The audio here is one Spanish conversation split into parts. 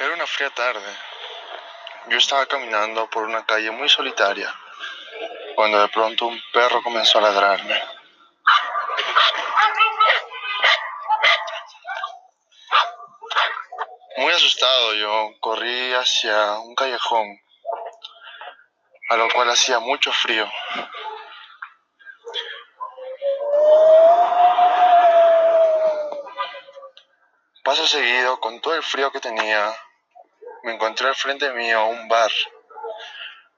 Era una fría tarde. Yo estaba caminando por una calle muy solitaria cuando de pronto un perro comenzó a ladrarme. Muy asustado yo corrí hacia un callejón, a lo cual hacía mucho frío. Paso seguido, con todo el frío que tenía, me encontré al frente mío un bar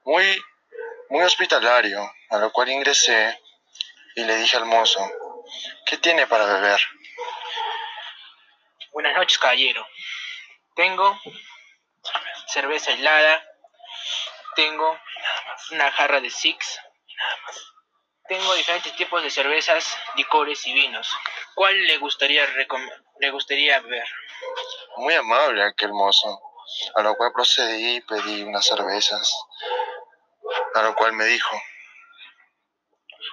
muy, muy hospitalario, a lo cual ingresé y le dije al mozo, ¿qué tiene para beber? Buenas noches, caballero. Tengo cerveza helada, tengo una jarra de Six, tengo diferentes tipos de cervezas, licores y vinos. ¿Cuál le gustaría, le gustaría beber? Muy amable aquel mozo, a lo cual procedí y pedí unas cervezas, a lo cual me dijo,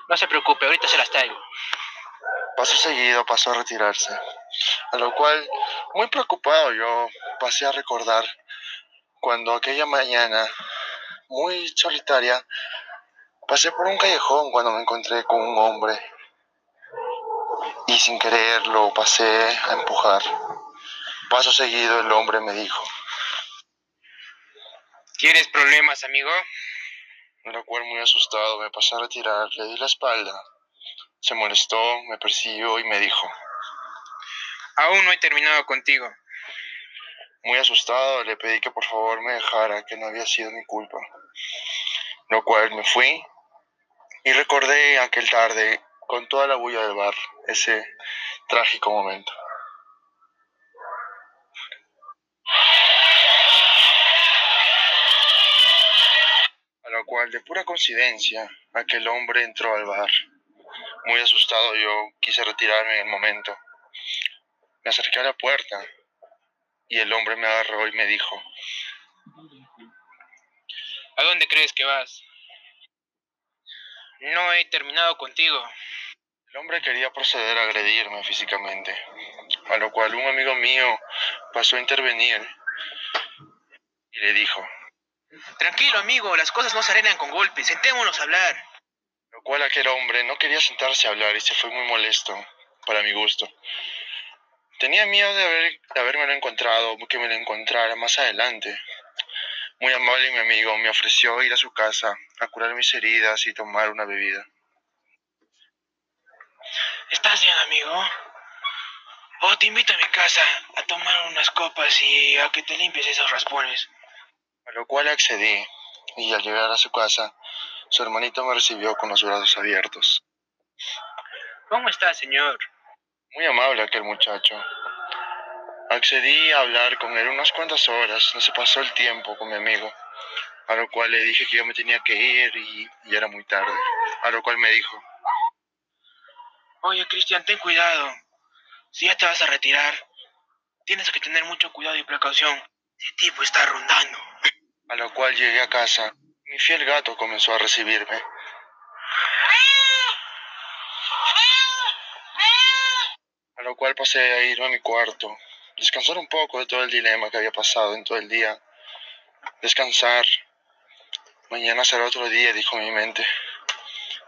no se preocupe, ahorita se las traigo. Paso seguido pasó a retirarse, a lo cual, muy preocupado yo, pasé a recordar cuando aquella mañana, muy solitaria, pasé por un callejón cuando me encontré con un hombre y sin querer lo pasé a empujar. Paso seguido el hombre me dijo, ¿Tienes problemas, amigo? lo cual muy asustado me pasé a retirar, le di la espalda. Se molestó, me persiguió y me dijo, Aún no he terminado contigo. Muy asustado le pedí que por favor me dejara, que no había sido mi culpa. Lo cual me fui y recordé aquel tarde con toda la bulla del bar, ese trágico momento. Cual, de pura coincidencia, aquel hombre entró al bar. Muy asustado yo quise retirarme en el momento. Me acerqué a la puerta y el hombre me agarró y me dijo, ¿A dónde crees que vas? No he terminado contigo. El hombre quería proceder a agredirme físicamente, a lo cual un amigo mío pasó a intervenir y le dijo, Tranquilo amigo, las cosas no se arreglan con golpes, sentémonos a hablar. Lo cual aquel hombre no quería sentarse a hablar y se fue muy molesto, para mi gusto. Tenía miedo de, haber, de haberme encontrado, que me lo encontrara más adelante. Muy amable mi amigo me ofreció ir a su casa a curar mis heridas y tomar una bebida. ¿Estás bien, amigo? Oh, te invito a mi casa a tomar unas copas y a que te limpies esos raspones. A lo cual accedí, y al llegar a su casa, su hermanito me recibió con los brazos abiertos. ¿Cómo está, señor? Muy amable aquel muchacho. Accedí a hablar con él unas cuantas horas, no se pasó el tiempo con mi amigo, a lo cual le dije que yo me tenía que ir y, y era muy tarde, a lo cual me dijo, Oye, Cristian, ten cuidado. Si ya te vas a retirar, tienes que tener mucho cuidado y precaución. Ese tipo está rondando. A lo cual llegué a casa. Mi fiel gato comenzó a recibirme. A lo cual pasé a irme a mi cuarto, descansar un poco de todo el dilema que había pasado en todo el día. Descansar. Mañana será otro día, dijo mi mente.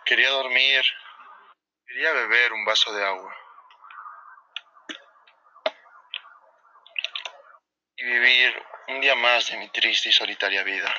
Quería dormir. Quería beber un vaso de agua. Y vivir un día más de mi triste y solitaria vida.